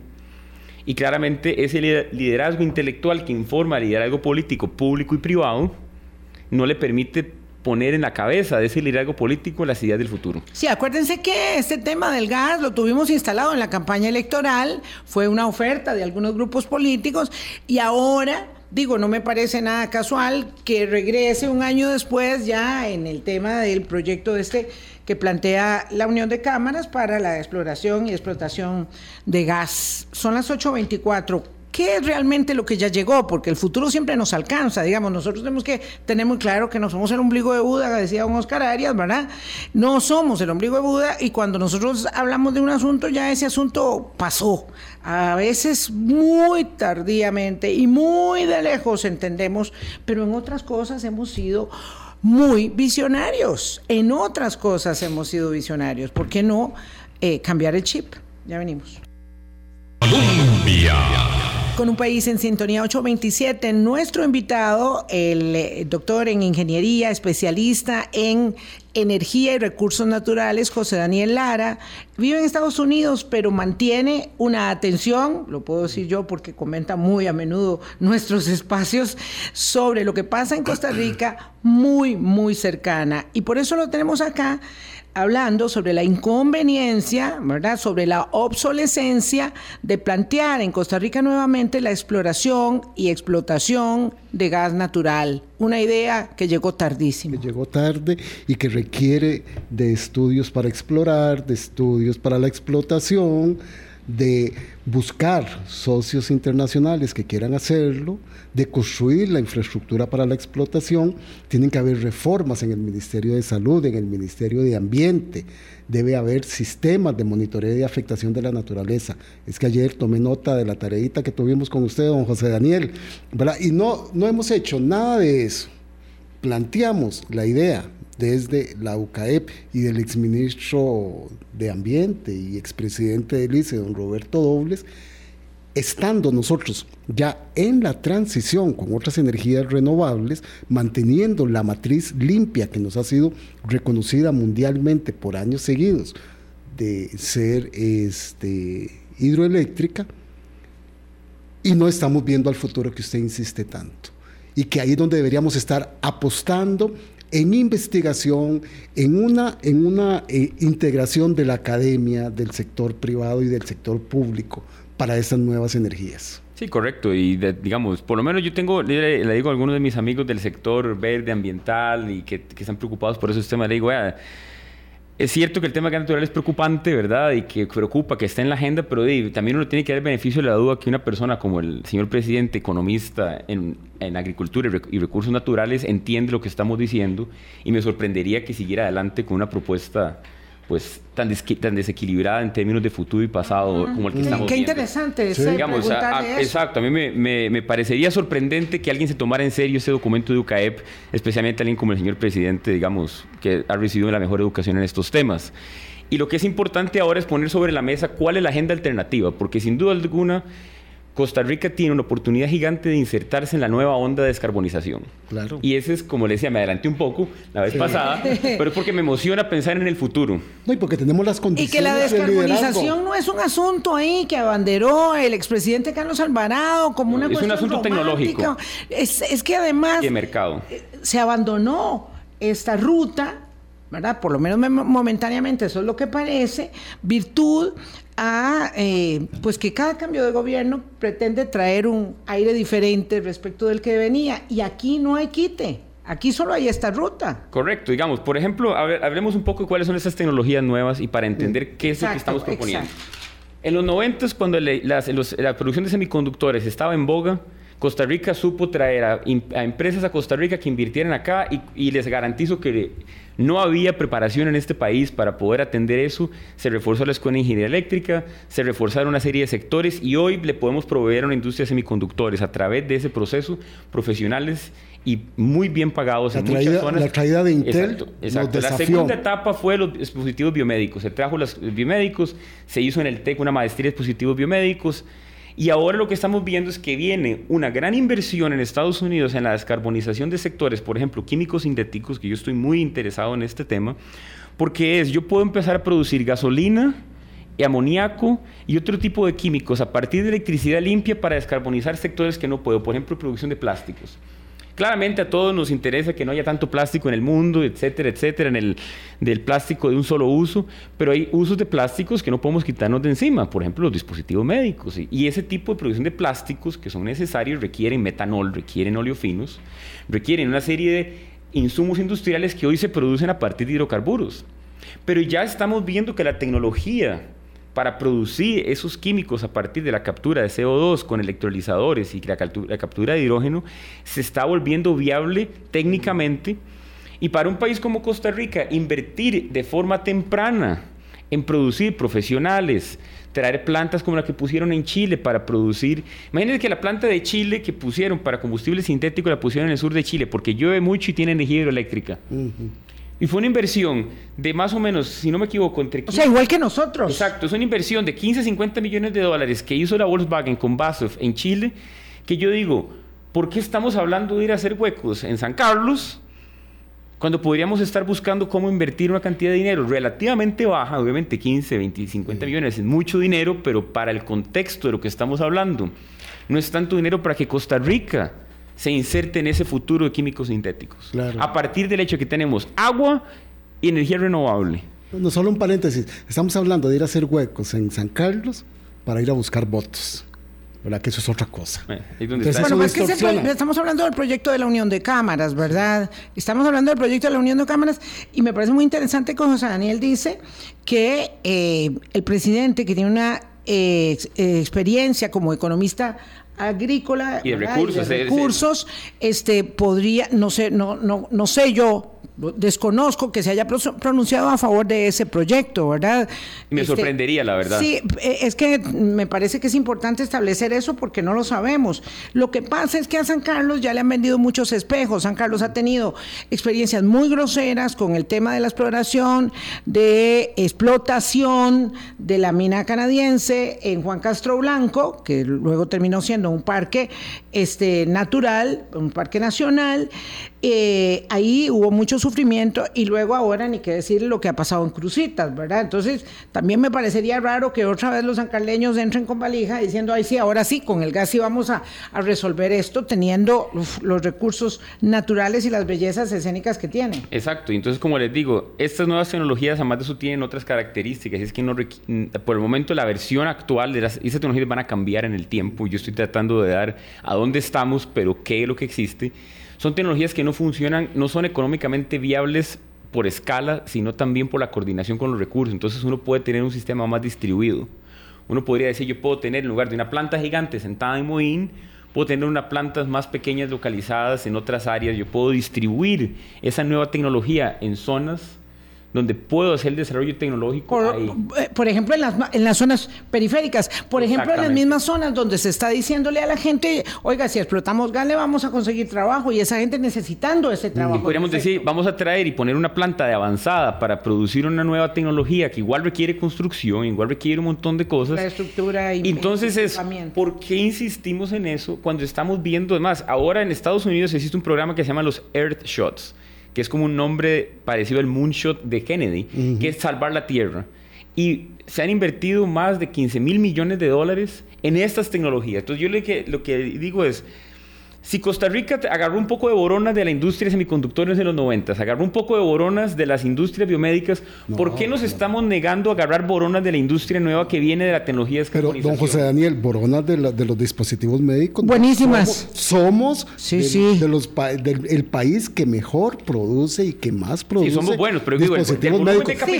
y claramente ese liderazgo intelectual que informa el liderazgo político público y privado no le permite poner en la cabeza de ese liderazgo político las ideas del futuro. Sí, acuérdense que este tema del gas lo tuvimos instalado en la campaña electoral, fue una oferta de algunos grupos políticos y ahora Digo, no me parece nada casual que regrese un año después ya en el tema del proyecto este que plantea la Unión de Cámaras para la exploración y explotación de gas. Son las 8.24. ¿Qué es realmente lo que ya llegó? Porque el futuro siempre nos alcanza, digamos, nosotros tenemos que tener muy claro que no somos el ombligo de Buda, decía don Oscar Arias, ¿verdad? No somos el ombligo de Buda y cuando nosotros hablamos de un asunto, ya ese asunto pasó. A veces muy tardíamente y muy de lejos entendemos, pero en otras cosas hemos sido muy visionarios. En otras cosas hemos sido visionarios. ¿Por qué no eh, cambiar el chip? Ya venimos. Colombia. Con un país en sintonía 827, nuestro invitado, el eh, doctor en ingeniería, especialista en energía y recursos naturales, José Daniel Lara, vive en Estados Unidos, pero mantiene una atención, lo puedo decir yo porque comenta muy a menudo nuestros espacios, sobre lo que pasa en Costa Rica, muy, muy cercana. Y por eso lo tenemos acá hablando sobre la inconveniencia, ¿verdad? Sobre la obsolescencia de plantear en Costa Rica nuevamente la exploración y explotación de gas natural. Una idea que llegó tardísimo. Que llegó tarde y que requiere de estudios para explorar, de estudios para la explotación, de buscar socios internacionales que quieran hacerlo, de construir la infraestructura para la explotación, tienen que haber reformas en el Ministerio de Salud, en el Ministerio de Ambiente, debe haber sistemas de monitoreo y afectación de la naturaleza. Es que ayer tomé nota de la tareita que tuvimos con usted, don José Daniel, y no, no hemos hecho nada de eso. Planteamos la idea desde la UCAEP y del exministro de Ambiente y expresidente del ICE, don Roberto Dobles, estando nosotros ya en la transición con otras energías renovables, manteniendo la matriz limpia que nos ha sido reconocida mundialmente por años seguidos de ser este, hidroeléctrica, y no estamos viendo al futuro que usted insiste tanto. Y que ahí es donde deberíamos estar apostando en investigación, en una, en una eh, integración de la academia, del sector privado y del sector público para esas nuevas energías. Sí, correcto. Y digamos, por lo menos yo tengo, le, digo a algunos de mis amigos del sector verde, ambiental y que, están preocupados por esos temas, le digo, es cierto que el tema gas natural es preocupante, ¿verdad? Y que preocupa, que está en la agenda, pero también uno tiene que dar beneficio de la duda que una persona como el señor presidente, economista en agricultura y recursos naturales, entiende lo que estamos diciendo y me sorprendería que siguiera adelante con una propuesta pues tan, tan desequilibrada en términos de futuro y pasado como el que estamos Qué viendo. interesante sí. Digamos, Exacto, a mí me, me, parecería sorprendente que alguien se tomara en serio ese documento de UCAEP, especialmente alguien como el señor presidente, digamos, que ha recibido la mejor educación en estos temas. Y lo que es importante ahora es poner sobre la mesa cuál es la agenda alternativa, porque sin duda alguna Costa Rica tiene una oportunidad gigante de insertarse en la nueva onda de descarbonización. Claro. Y ese es, como le decía, me adelanté un poco la vez pasada, pero es porque me emociona pensar en el futuro. No, y porque tenemos las condiciones. Y que la descarbonización no es un asunto ahí que abanderó el expresidente Carlos Alvarado como una Es un asunto tecnológico. Es, es que además. de mercado. Eh, se abandonó esta ruta ¿verdad? Por lo menos momentáneamente, eso es lo que parece, virtud a eh, pues que cada cambio de gobierno pretende traer un aire diferente respecto del que venía y aquí no hay quite. Aquí solo hay esta ruta. Correcto, digamos, por ejemplo, hablemos un poco de cuáles son esas tecnologías nuevas y para entender qué es lo que estamos proponiendo. En los 90, cuando la producción de semiconductores estaba en boga, Costa Rica supo traer a, empresas a Costa Rica que invirtieran acá y, y les garantizo que no había preparación en este país para poder atender eso. Se reforzó la escuela de ingeniería eléctrica, se reforzaron una serie de sectores y hoy le podemos proveer a una industria de semiconductores a través de ese proceso profesionales y muy bien pagados en muchas zonas. La caída de Intel. Exacto, La segunda etapa fue los dispositivos biomédicos. Se trajo los biomédicos, se hizo en el TEC una maestría de dispositivos biomédicos. Y ahora lo que estamos viendo es que viene una gran inversión en Estados Unidos en la descarbonización de sectores, por ejemplo, químicos sintéticos, que yo estoy muy interesado en este tema, porque es, yo puedo empezar a producir gasolina, y amoníaco y otro tipo de químicos a partir de electricidad limpia para descarbonizar sectores que no puedo, por ejemplo, producción de plásticos. Claramente a todos nos interesa que no haya tanto plástico en el mundo, etcétera, etcétera, en el del plástico de un solo uso, pero hay usos de plásticos que no podemos quitarnos de encima, por ejemplo, los dispositivos médicos. Y ese tipo de producción de plásticos que son necesarios requieren metanol, requieren oleofinos, requieren una serie de insumos industriales que hoy se producen a partir de hidrocarburos. Pero ya estamos viendo que la tecnología para producir esos químicos a partir de la captura de CO2 con electrolizadores y la, captura de hidrógeno se está volviendo viable técnicamente. Y para un país como Costa Rica, invertir de forma temprana en producir profesionales, traer plantas como la que pusieron en Chile para producir. Imagínense que la planta de Chile que pusieron para combustible sintético la pusieron en el sur de Chile porque llueve mucho y tiene energía hidroeléctrica. Y fue una inversión de más o menos, si no me equivoco, entre... o sea, igual que nosotros. Exacto, es una inversión de 15 a 50 millones de dólares que hizo la Volkswagen con BASF en Chile, que yo digo, ¿por qué estamos hablando de ir a hacer huecos en San Carlos cuando podríamos estar buscando cómo invertir una cantidad de dinero relativamente baja, obviamente 15, 20, 50 millones es mucho dinero, pero para el contexto de lo que estamos hablando, no es tanto dinero para que Costa Rica se inserte en ese futuro de químicos sintéticos. A partir del hecho de que tenemos agua y energía renovable. No, solo un paréntesis. Estamos hablando de ir a hacer huecos en San Carlos para ir a buscar votos. ¿Verdad? Que eso es otra cosa. Eh, bueno, es que estamos hablando del proyecto de la Unión de Cámaras, ¿verdad? Estamos hablando del proyecto de la Unión de Cámaras y me parece muy interesante que José Daniel dice que eh, el presidente, que tiene una eh, experiencia como economista agrícola y de recursos, recursos este podría no sé no no no sé yo desconozco que se haya pronunciado a favor de ese proyecto, ¿verdad? Me este, sorprendería, la verdad. Sí, eh, es que me parece que es importante establecer eso porque no lo sabemos. Lo que pasa es que a San Carlos ya le han vendido muchos espejos. San Carlos ha tenido experiencias muy groseras con el tema de la exploración, de explotación de la mina canadiense en Juan Castro Blanco, que luego terminó siendo un parque este, natural, un parque nacional. Eh, ahí hubo muchos sufrimiento y luego ahora ni qué decir lo que ha pasado en Crucitas, ¿verdad? Entonces, también me parecería raro que otra vez los sancarleños entren con valija diciendo, ay sí, ahora sí, con el gas sí vamos a, resolver esto teniendo los recursos naturales y las bellezas escénicas que tiene. Exacto, y entonces como les digo, estas nuevas tecnologías además de eso tienen otras características, es que no por el momento la versión actual de las, esas tecnologías van a cambiar en el tiempo, yo estoy tratando de dar a dónde estamos, pero qué es lo que existe. Son tecnologías que no funcionan, no son económicamente viables por escala, sino también por la coordinación con los recursos. Entonces uno puede tener un sistema más distribuido. Uno podría decir, yo puedo tener en lugar de una planta gigante sentada en Moín, puedo tener unas plantas más pequeñas localizadas en otras áreas. Yo puedo distribuir esa nueva tecnología en zonas donde puedo hacer el desarrollo tecnológico por, ahí. Eh, por ejemplo, en las, en las zonas periféricas, por ejemplo, en las mismas zonas donde se está diciéndole a la gente, oiga, si explotamos gas le vamos a conseguir trabajo y esa gente necesitando ese trabajo. Y podríamos decir, vamos a traer y poner una planta de avanzada para producir una nueva tecnología que igual requiere construcción, igual requiere un montón de cosas. La estructura y Entonces es, ¿por qué insistimos en eso cuando estamos viendo, además, ahora en Estados Unidos existe un programa que se llama los Earth Shots que es como un nombre parecido al Moonshot de Kennedy, que es salvar la Tierra. Y se han invertido más de 15 mil millones de dólares en estas tecnologías. Entonces yo lo que, lo que digo es, si Costa Rica agarró un poco de boronas de la industria de semiconductores en los 90, agarró un poco de boronas de las industrias biomédicas, ¿por qué nos estamos negando a agarrar boronas de la industria nueva que viene de la tecnología de Pero, don José Daniel, boronas de, los dispositivos médicos. Buenísimas. Somos, de, los del país que mejor produce y que más produce. Sí, somos buenos, pero digo, dispositivos médicos. Sí,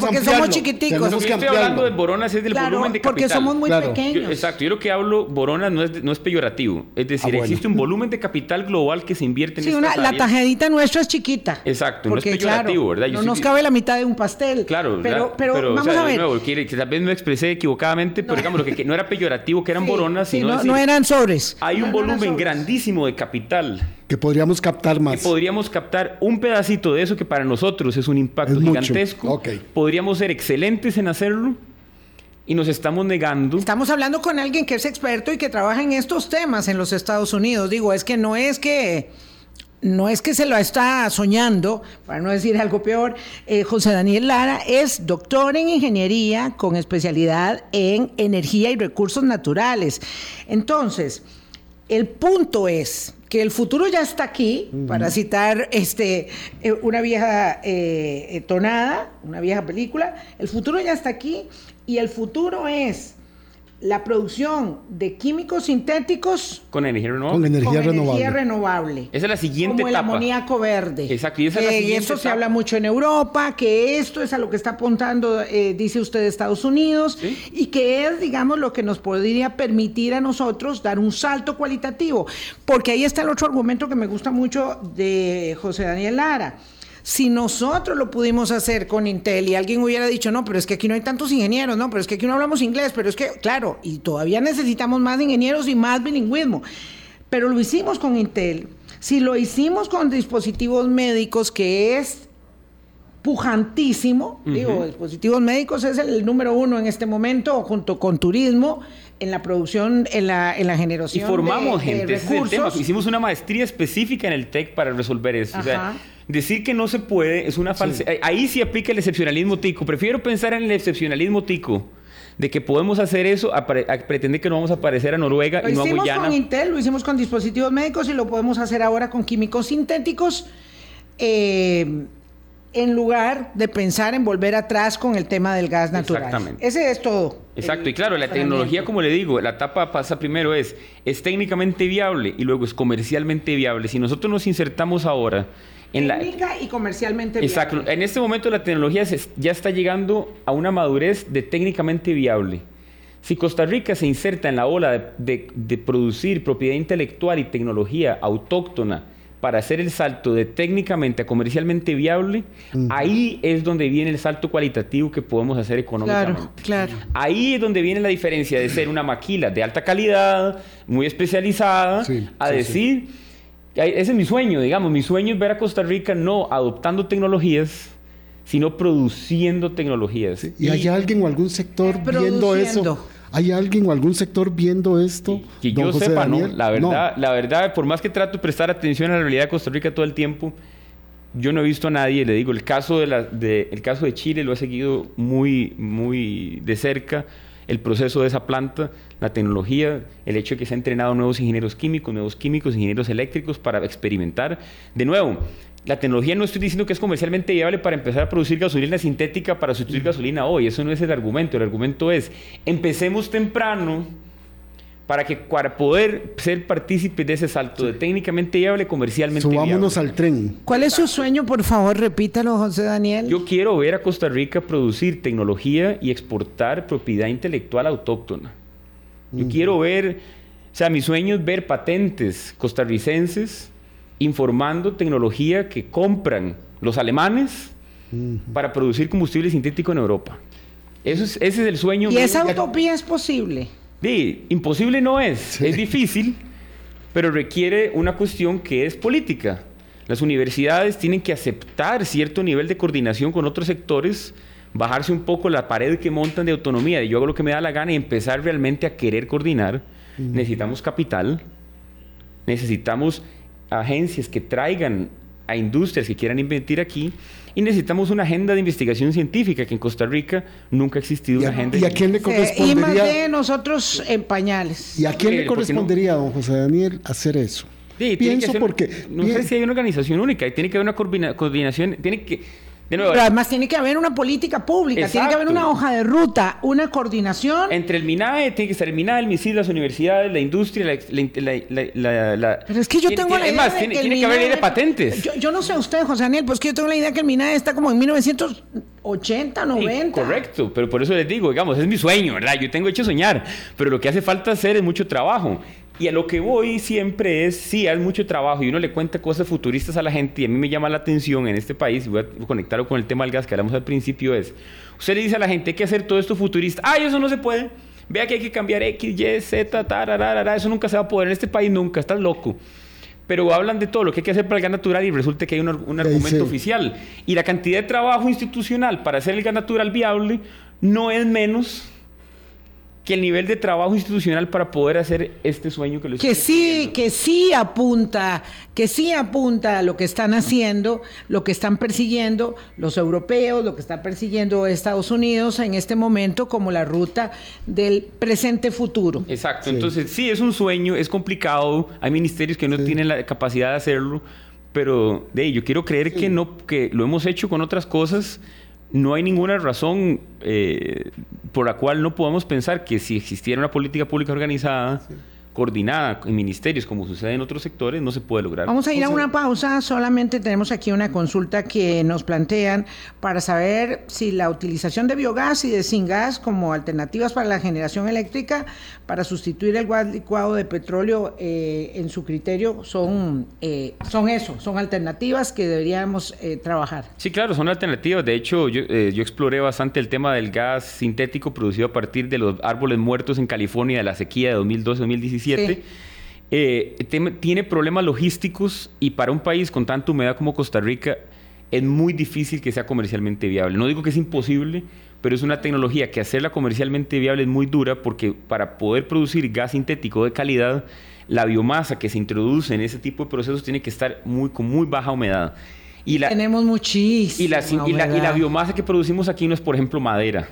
porque somos chiquiticos. Lo que estoy hablando de boronas es del volumen de capital. Porque somos muy pequeños. exacto, yo lo que hablo, boronas no es, no es peyorativo. Es decir, ah, existe un volumen de capital global que se invierte en sí, una, La tajedita nuestra es chiquita. Exacto, no es peyorativo, ¿verdad? no nos cabe la mitad de un pastel. Claro, pero, pero, vamos a ver. Nuevo, que, tal vez me expresé equivocadamente, pero digamos lo que, no era peyorativo, que eran boronas, sino. no, eran sobres. Hay un volumen grandísimo de capital. Que podríamos captar más. Que podríamos captar un pedacito de eso que para nosotros es un impacto gigantesco. Podríamos ser excelentes en hacerlo y nos estamos negando. Estamos hablando con alguien que es experto y que trabaja en estos temas en los Estados Unidos. Digo, es que no es que no es que se lo está soñando, para no decir algo peor, eh, José Daniel Lara es doctor en ingeniería con especialidad en energía y recursos naturales. Entonces, el punto es que el futuro ya está aquí, para citar este, eh, una vieja eh, tonada, una vieja película, el futuro ya está aquí y el futuro es la producción de químicos sintéticos con energía renovable. Con energía, renovable. renovable. Esa es la siguiente como etapa. el amoníaco verde. Exacto. Y esa es la siguiente eso se habla mucho en Europa, que esto es a lo que está apuntando, eh, dice usted, Estados Unidos, y que es, digamos, lo que nos podría permitir a nosotros dar un salto cualitativo. Porque ahí está el otro argumento que me gusta mucho de José Daniel Lara si nosotros lo pudimos hacer con Intel y alguien hubiera dicho, no, pero es que aquí no hay tantos ingenieros, no, pero es que aquí no hablamos inglés, pero es que, claro, y todavía necesitamos más ingenieros y más bilingüismo. Pero lo hicimos con Intel. Si lo hicimos con dispositivos médicos, que es pujantísimo, digo, dispositivos médicos es el número uno en este momento, junto con turismo, en la producción, en la, en la generación. Y formamos gente, Hicimos una maestría específica en el TEC para resolver eso. O sea, Decir que no se puede es una falsa. Ahí sí aplica el excepcionalismo tico. Prefiero pensar en el excepcionalismo tico de que podemos hacer eso a, pretender que no vamos a parecer a Noruega y no a Guyana. Lo hicimos con Intel, lo hicimos con dispositivos médicos y lo podemos hacer ahora con químicos sintéticos. Eh, en lugar de pensar en volver atrás con el tema del gas natural. Exactamente. Ese es todo. Exacto, y claro, la tecnología, como le digo, la etapa pasa primero es, es técnicamente viable y luego es comercialmente viable. Si nosotros nos insertamos ahora Técnica y comercialmente viable. Exacto. En este momento la tecnología ya está llegando a una madurez de técnicamente viable. Si Costa Rica se inserta en la ola de, producir propiedad intelectual y tecnología autóctona para hacer el salto de técnicamente a comercialmente viable, ahí es donde viene el salto cualitativo que podemos hacer económicamente. Claro, claro. Ahí es donde viene la diferencia de ser una maquila de alta calidad, muy especializada, a decir ese es mi sueño, digamos. Mi sueño es ver a Costa Rica no adoptando tecnologías, sino produciendo tecnologías. ¿Y, hay alguien o algún sector viendo eso? ¿Hay alguien o algún sector viendo esto? Que yo sepa, no. La verdad, la verdad, por más que trato de prestar atención a la realidad de Costa Rica todo el tiempo, yo no he visto a nadie, le digo, el caso de, la, de, el caso de Chile lo he seguido muy, muy de cerca, el proceso de esa planta, la tecnología, el hecho de que se han entrenado nuevos ingenieros químicos, nuevos químicos, ingenieros eléctricos para experimentar. De nuevo, la tecnología no estoy diciendo que es comercialmente viable para empezar a producir gasolina sintética para sustituir gasolina hoy, eso no es el argumento, el argumento es, empecemos temprano para que para poder ser partícipes de ese salto de técnicamente viable comercialmente Subámonos al tren. ¿Cuál es su sueño? Por favor, repítalo, José Daniel. Yo quiero ver a Costa Rica producir tecnología y exportar propiedad intelectual autóctona. Yo quiero ver, o sea, mi sueño es ver patentes costarricenses informando tecnología que compran los alemanes para producir combustible sintético en Europa. Eso es, ese es el sueño. ¿Y esa utopía es posible? Sí, imposible no es, es difícil, pero requiere una cuestión que es política. Las universidades tienen que aceptar cierto nivel de coordinación con otros sectores, bajarse un poco la pared que montan de autonomía, de yo hago lo que me da la gana y empezar realmente a querer coordinar. Necesitamos capital, necesitamos agencias que traigan a industrias que quieran invertir aquí y necesitamos una agenda de investigación científica que en Costa Rica nunca ha existido una agenda. ¿Y a quién le correspondería? y más de nosotros en pañales. ¿Y a quién le correspondería, don José Daniel, hacer eso? Sí, Pienso porque no sé si hay una organización única, tiene que haber una coordinación, tiene que pero además tiene que haber una política pública, tiene que haber una hoja de ruta, una coordinación. Entre el MINAE, tiene que estar el MINAE, el MISIL, las universidades, la industria, la... la, Pero es que yo tengo la idea más, tiene, que, tiene que haber ley de patentes. Yo, no sé usted, José Daniel, pues que yo tengo la idea que el MINAE está como en 1980, 90. correcto, pero por eso les digo, digamos, es mi sueño, ¿verdad? Yo tengo hecho soñar, pero lo que hace falta hacer es mucho trabajo. Y a lo que voy siempre es, sí, hay mucho trabajo y uno le cuenta cosas futuristas a la gente y a mí me llama la atención en este país, y voy a conectarlo con el tema del gas que hablamos al principio, es, usted le dice a la gente, hay que hacer todo esto futurista, ay, eso no se puede, vea que hay que cambiar X, Y, Z, tararara, eso nunca se va a poder en este país, nunca, estás loco. Pero hablan de todo lo que hay que hacer para el gas natural y resulta que hay un, argumento oficial. Y la cantidad de trabajo institucional para hacer el gas natural viable no es menos que el nivel de trabajo institucional para poder hacer este sueño que lo Que sí, que sí apunta, que sí apunta a lo que están haciendo, lo que están persiguiendo los europeos, lo que está persiguiendo Estados Unidos en este momento como la ruta del presente futuro. Exacto, entonces sí, es un sueño, es complicado, hay ministerios que no tienen la capacidad de hacerlo, pero de yo quiero creer que no, que lo hemos hecho con otras cosas no hay ninguna razón eh, por la cual no podamos pensar que si existiera una política pública organizada, coordinada en ministerios, como sucede en otros sectores, no se puede lograr. Vamos a ir a una pausa. Solamente tenemos aquí una consulta que nos plantean para saber si la utilización de biogás y de sin gas como alternativas para la generación eléctrica para sustituir el gas licuado de petróleo eh, en su criterio son, eh, son eso, son alternativas que deberíamos eh, trabajar. Sí, claro, son alternativas. De hecho, yo, yo exploré bastante el tema del gas sintético producido a partir de los árboles muertos en California de la sequía de 2012-2017 eh, tiene problemas logísticos y para un país con tanta humedad como Costa Rica es muy difícil que sea comercialmente viable. No digo que es imposible, pero es una tecnología que hacerla comercialmente viable es muy dura porque para poder producir gas sintético de calidad, la biomasa que se introduce en ese tipo de procesos tiene que estar muy, con muy baja humedad. Y la, Tenemos muchísimo. y la biomasa que producimos aquí no es, por ejemplo, madera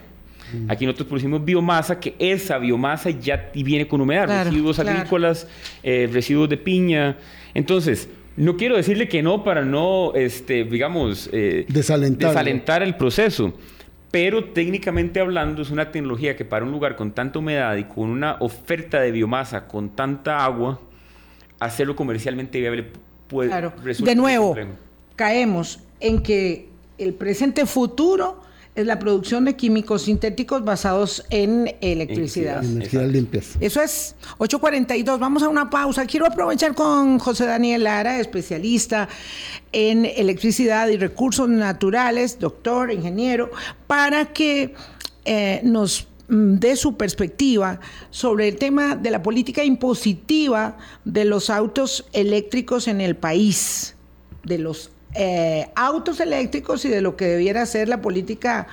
Aquí nosotros producimos biomasa, que esa biomasa ya viene con humedad, residuos agrícolas, eh, residuos de piña. Entonces, no quiero decirle que no para no, este, digamos, eh, desalentar. el proceso. Pero técnicamente hablando, es una tecnología que para un lugar con tanta humedad y con una oferta de biomasa con tanta agua, hacerlo comercialmente viable puede claro. De nuevo, caemos en que el presente futuro es la producción de químicos sintéticos basados en electricidad. Energías limpias. Eso es 8.42. Vamos a una pausa. Quiero aprovechar con José Daniel Lara, especialista en electricidad y recursos naturales, doctor, ingeniero, para que eh, nos mm, dé su perspectiva sobre el tema de la política impositiva de los autos eléctricos en el país, de los eh, autos eléctricos y de lo que debiera ser la política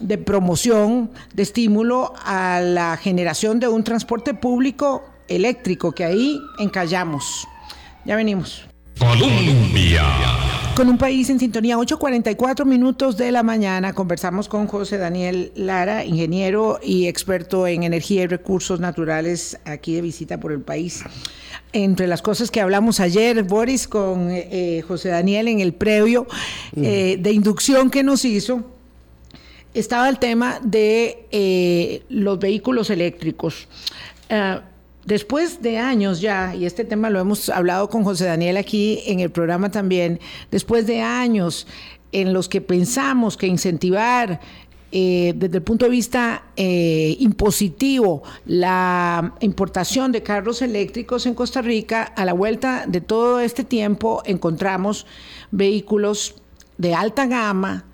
de promoción, de estímulo a la generación de un transporte público eléctrico, que ahí encallamos. Ya venimos. Colombia. con un país en sintonía. 8.44 minutos de la mañana. Conversamos con José Daniel Lara, ingeniero y experto en energía y recursos naturales, aquí de visita por el país. Entre las cosas que hablamos ayer, Boris, con eh, eh, José Daniel en el previo eh, de inducción que nos hizo, estaba el tema de los vehículos eléctricos. Después de años ya, y este tema lo hemos hablado con José Daniel aquí en el programa también, después de años en los que pensamos que incentivar eh, desde el punto de vista eh, impositivo la importación de carros eléctricos en Costa Rica, a la vuelta de todo este tiempo encontramos vehículos de alta gama,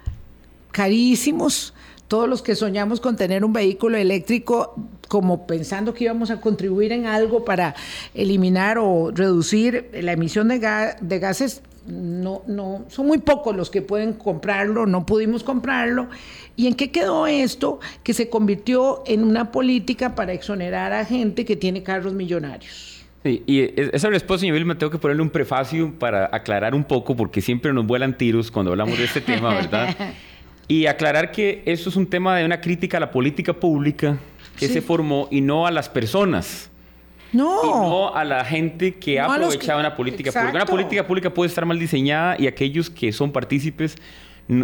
carísimos, todos los que soñamos con tener un vehículo eléctrico como pensando que íbamos a contribuir en algo para eliminar o reducir la emisión de, de gases, no, no, son muy pocos los que pueden comprarlo, no pudimos comprarlo. ¿Y en qué quedó esto? Que se convirtió en una política para exonerar a gente que tiene carros millonarios. Sí, y esa respuesta, señor me tengo que ponerle un prefacio para aclarar un poco, porque siempre nos vuelan tiros cuando hablamos de este tema, ¿verdad? Y aclarar que esto es un tema de una crítica a la política pública que se formó y no a las personas. No. Y no a la gente que ha aprovechado una política pública. Una política pública puede estar mal diseñada y aquellos que son partícipes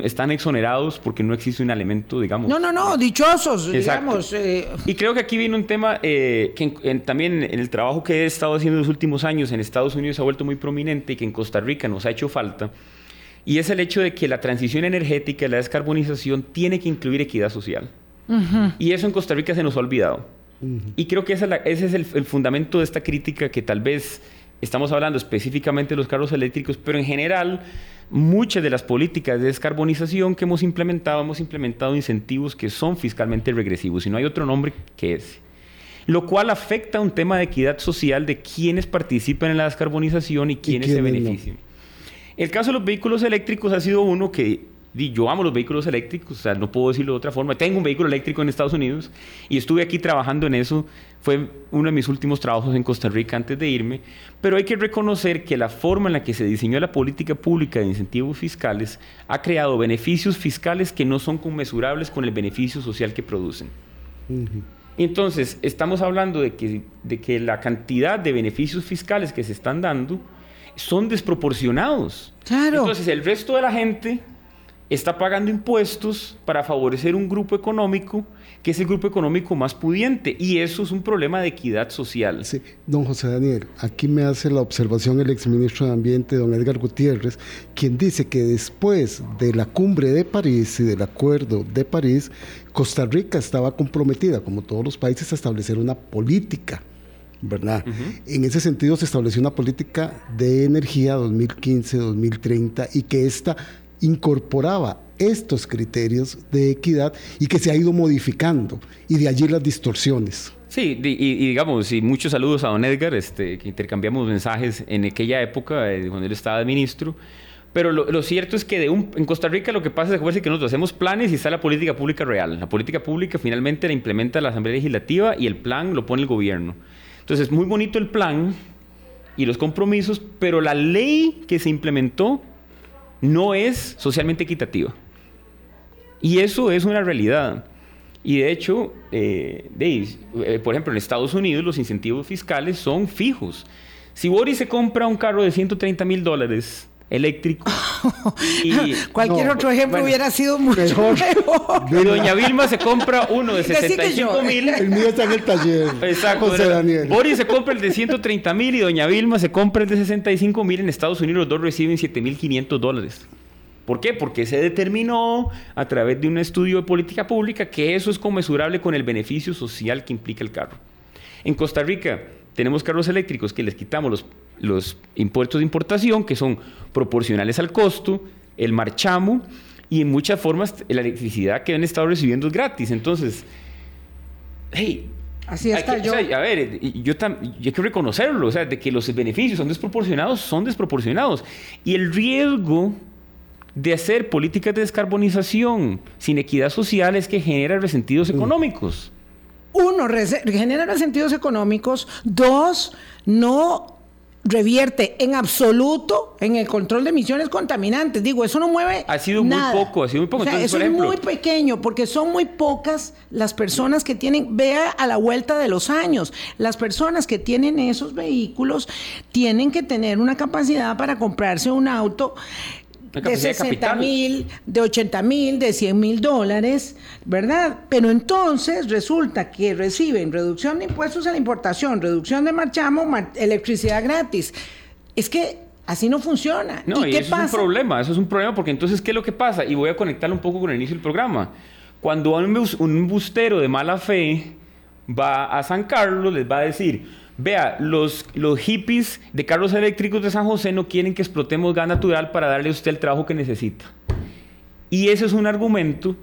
están exonerados porque no existe un elemento, digamos. No, no, no, dichosos, digamos. Eh. Y creo que aquí viene un tema eh, que también en el trabajo que he estado haciendo en los últimos años en Estados Unidos se ha vuelto muy prominente y que en Costa Rica nos ha hecho falta y es el hecho de que la transición energética y la descarbonización tiene que incluir equidad social. Y eso en Costa Rica se nos ha olvidado. Y creo que ese es el, fundamento de esta crítica que tal vez estamos hablando específicamente de los carros eléctricos, pero en general muchas de las políticas de descarbonización que hemos implementado, hemos implementado incentivos que son fiscalmente regresivos y no hay otro nombre que ese. Lo cual afecta un tema de equidad social de quienes participan en la descarbonización y quienes se benefician. El caso de los vehículos eléctricos ha sido uno que yo amo los vehículos eléctricos, o sea, no puedo decirlo de otra forma. Tengo un vehículo eléctrico en Estados Unidos y estuve aquí trabajando en eso. Fue uno de mis últimos trabajos en Costa Rica antes de irme. Pero hay que reconocer que la forma en la que se diseñó la política pública de incentivos fiscales ha creado beneficios fiscales que no son conmesurables con el beneficio social que producen. Entonces, estamos hablando de que, de que la cantidad de beneficios fiscales que se están dando son desproporcionados. Claro. Entonces el resto de la gente está pagando impuestos para favorecer un grupo económico que es el grupo económico más pudiente y eso es un problema de equidad social. Sí, don José Daniel, aquí me hace la observación el exministro de Ambiente, don Edgar Gutiérrez, quien dice que después de la cumbre de París y del acuerdo de París, Costa Rica estaba comprometida, como todos los países, a establecer una política ¿verdad? En ese sentido se estableció una política de energía 2015-2030 y que esta incorporaba estos criterios de equidad y que se ha ido modificando y de allí las distorsiones. Sí, y, digamos, y muchos saludos a don Edgar, este, que intercambiamos mensajes en aquella época, eh, cuando él estaba de ministro. Pero lo, cierto es que de un, en Costa Rica lo que pasa es que nosotros hacemos planes y está la política pública real. La política pública finalmente la implementa la Asamblea Legislativa y el plan lo pone el gobierno. Entonces, muy bonito el plan y los compromisos, pero la ley que se implementó no es socialmente equitativa. Y eso es una realidad. Y de hecho, eh, eh, por ejemplo, en Estados Unidos los incentivos fiscales son fijos. Si Boris se compra un carro de 130 mil dólares eléctrico. y, Cualquier otro ejemplo hubiera sido mucho mejor. Y doña Vilma se compra uno de 65 mil. El mío está en el taller. Exacto. José Daniel. Boris se compra el de 130 mil y doña Vilma se compra el de 65 mil. En Estados Unidos los dos reciben 7 mil 500 dólares. ¿Por qué? Porque se determinó a través de un estudio de política pública que eso es conmensurable con el beneficio social que implica el carro. En Costa Rica tenemos carros eléctricos que les quitamos los los impuestos de importación, que son proporcionales al costo, el marchamo y en muchas formas la electricidad que han estado recibiendo es gratis. Entonces, hey, Así está yo. a ver, yo, hay que reconocerlo, o sea, de que los beneficios son desproporcionados, son desproporcionados. Y el riesgo de hacer políticas de descarbonización sin equidad social es que genera resentidos económicos. Uno, genera resentidos económicos. Dos, no revierte en absoluto en el control de emisiones contaminantes. Digo, eso no mueve. Ha sido muy poco, ha sido muy poco. O sea, eso es muy pequeño, porque son muy pocas las personas que tienen, vea a la vuelta de los años, las personas que tienen esos vehículos tienen que tener una capacidad para comprarse un auto de 60 mil, de 80 mil, de 100 mil dólares, ¿verdad? Pero entonces resulta que reciben reducción de impuestos a la importación, reducción de marchamo, electricidad gratis. Es que así no funciona. No, y, eso es un problema, eso es un problema porque entonces, ¿qué es lo que pasa? Y voy a conectarlo un poco con el inicio del programa. Cuando un bustero de mala fe va a San Carlos, les va a decir, Vea, los, los hippies de carros eléctricos de San José no quieren que explotemos gas natural para darle a usted el trabajo que necesita. Y ese es un argumento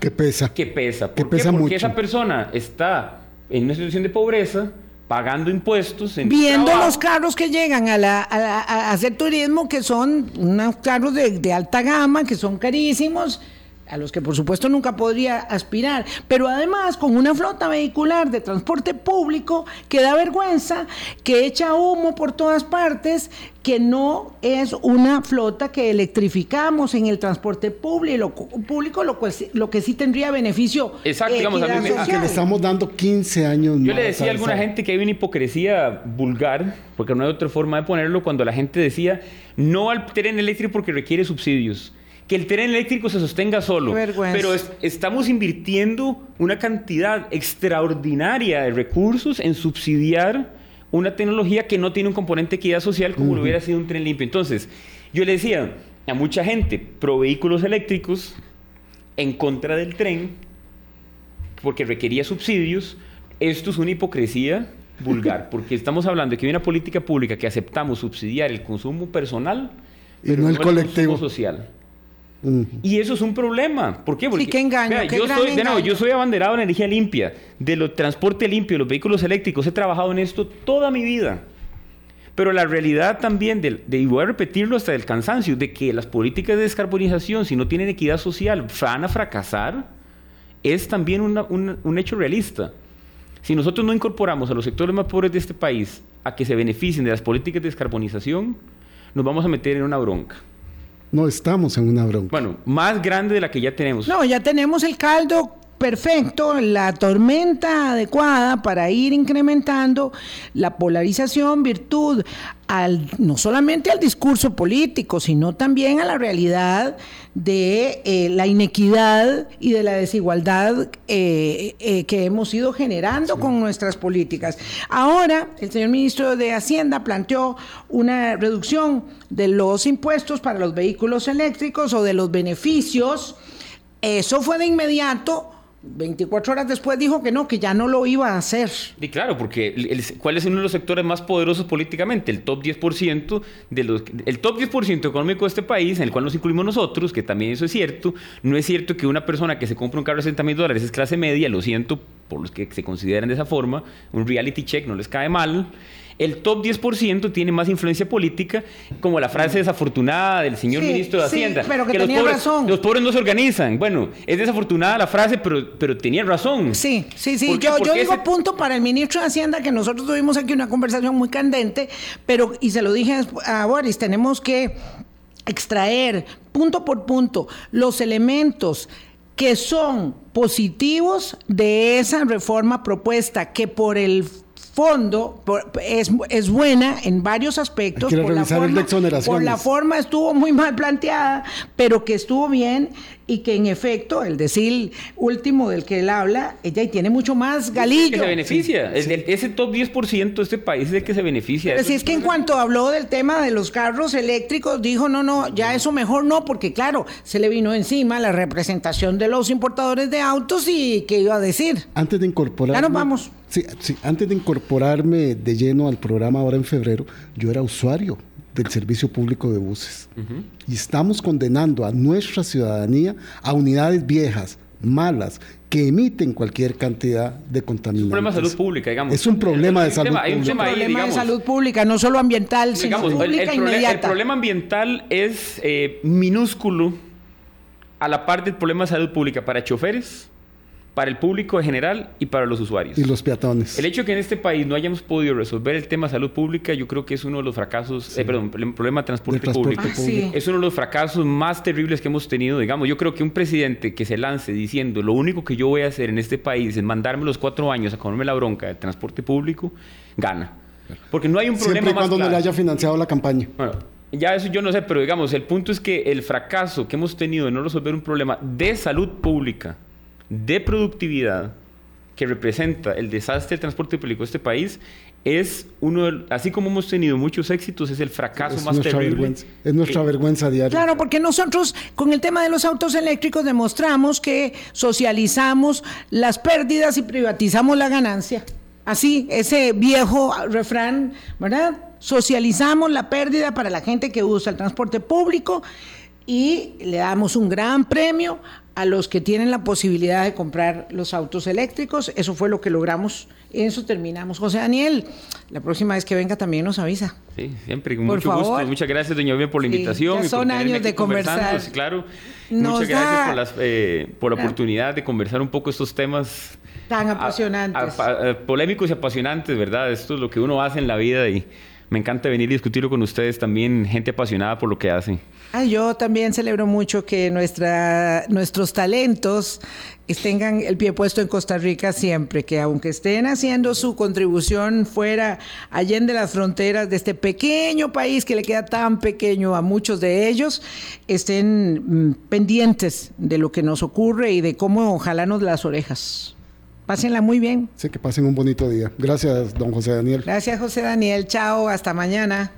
que pesa. Que pesa. ¿Por qué? Porque esa persona está en una situación de pobreza, pagando impuestos. Viendo los carros que llegan a, la, a, hacer turismo, que son unos carros de, de alta gama, que son carísimos a los que por supuesto nunca podría aspirar, pero además con una flota vehicular de transporte público que da vergüenza, que echa humo por todas partes, que no es una flota que electrificamos en el transporte público, público lo, lo que sí tendría beneficio. Exacto, digamos, a mí me, que le estamos dando 15 años Yo le decía a alguna gente que hay una hipocresía vulgar, porque no hay otra forma de ponerlo, cuando la gente decía no al tren eléctrico porque requiere subsidios que el tren eléctrico se sostenga solo. Pero estamos invirtiendo una cantidad extraordinaria de recursos en subsidiar una tecnología que no tiene un componente de equidad social como lo hubiera sido un tren limpio. Entonces, yo le decía a mucha gente pro vehículos eléctricos en contra del tren porque requería subsidios. Esto es una hipocresía vulgar, porque estamos hablando de que hay una política pública que aceptamos subsidiar el consumo personal, pero no el colectivo social. Y eso es un problema. ¿Por qué? Porque, sí, qué engaño. yo, soy, yo soy abanderado en energía limpia, de lo transporte limpio, los vehículos eléctricos. He trabajado en esto toda mi vida. Pero la realidad también, de, y voy a repetirlo hasta el cansancio, de que las políticas de descarbonización, si no tienen equidad social, van a fracasar, es también un hecho realista. Si nosotros no incorporamos a los sectores más pobres de este país a que se beneficien de las políticas de descarbonización, nos vamos a meter en una bronca. No estamos en una bronca. Bueno, más grande de la que ya tenemos. No, ya tenemos el caldo perfecto, la tormenta adecuada para ir incrementando la polarización, virtud al, no solamente al discurso político, sino también a la realidad de eh, la inequidad y de la desigualdad eh, eh, que hemos ido generando con nuestras políticas. Ahora, el señor ministro de Hacienda planteó una reducción de los impuestos para los vehículos eléctricos o de los beneficios. Eso fue de inmediato 24 horas después dijo que no, que ya no lo iba a hacer. Y claro, porque ¿cuál es uno de los sectores más poderosos políticamente? El top 10% de los el top 10% económico de este país, en el cual nos incluimos nosotros, que también eso es cierto. No es cierto que una persona que se compra un carro de 60 mil dólares es clase media, lo siento por los que se consideran de esa forma, un reality check no les cae mal el top 10% tiene más influencia política, como la frase desafortunada del señor ministro de Hacienda. pero que, tenía los pobres, razón. Los pobres no se organizan. Bueno, es desafortunada la frase, pero, pero tenía razón. Sí, sí, sí. Yo, yo digo punto para el ministro de Hacienda, que nosotros tuvimos aquí una conversación muy candente, pero, y se lo dije a Boris, tenemos que extraer punto por punto los elementos que son positivos de esa reforma propuesta, que por el fondo es, es buena en varios aspectos. Por la, forma, por la forma estuvo muy mal planteada, pero que estuvo bien y que en efecto, el decir último del que él habla, ella tiene mucho más galillo. Que se beneficia. ese top 10% de este país es el que se beneficia. Pero si es que en cuanto habló del tema de los carros eléctricos, dijo, no, no, ya eso mejor no, porque claro, se le vino encima la representación de los importadores de autos y qué iba a decir. Antes de incorporar... Ya nos vamos. Sí, sí, antes de incorporarme de lleno al programa ahora en febrero, yo era usuario del servicio público de buses. Y estamos condenando a nuestra ciudadanía a unidades viejas, malas, que emiten cualquier cantidad de contaminantes. Es un problema de salud pública, digamos. Es un problema de salud pública. Es un problema de salud pública, no solo ambiental, sino pública el, inmediata. El problema ambiental es eh, minúsculo a la par del problema de salud pública para choferes, para el público en general y para los usuarios. Y los peatones. El hecho de que en este país no hayamos podido resolver el tema de salud pública, yo creo que es uno de los fracasos, eh, perdón, el problema de transporte, público. Ah, es uno de los fracasos más terribles que hemos tenido. Digamos, yo creo que un presidente que se lance diciendo lo único que yo voy a hacer en este país es mandarme los cuatro años a comerme la bronca del transporte público, gana. Porque no hay un problema Siempre cuando no le haya financiado la campaña. Bueno, ya eso yo no sé, pero digamos, el punto es que el fracaso que hemos tenido de no resolver un problema de salud pública, de productividad, que representa el desastre del transporte público de este país, es uno, así como hemos tenido muchos éxitos, es el fracaso más terrible. es nuestra vergüenza diaria. Claro, porque nosotros con el tema de los autos eléctricos demostramos que socializamos las pérdidas y privatizamos la ganancia. Así, ese viejo refrán, ¿verdad? Socializamos la pérdida para la gente que usa el transporte público y le damos un gran premio a los que tienen la posibilidad de comprar los autos eléctricos. Eso fue lo que logramos. En eso terminamos. José Daniel, la próxima vez que venga también nos avisa. Sí, siempre, con mucho gusto. Muchas gracias, doña Bien, por la invitación. son años de conversar. Claro. Muchas gracias por, las, eh, por la oportunidad de conversar un poco estos temas tan apasionantes. polémicos y apasionantes, ¿verdad? Esto es lo que uno hace en la vida y me encanta venir y discutirlo con ustedes también, gente apasionada por lo que hacen. yo también celebro mucho que nuestra, nuestros talentos tengan el pie puesto en Costa Rica siempre, que aunque estén haciendo su contribución fuera, allende las fronteras de este pequeño país que le queda tan pequeño a muchos de ellos, estén mm, pendientes de lo que nos ocurre y de cómo ojalá nos las orejas. Pásenla muy bien. Sí, que pasen un bonito día. Gracias, don José Daniel. Gracias, José Daniel. Chao, hasta mañana.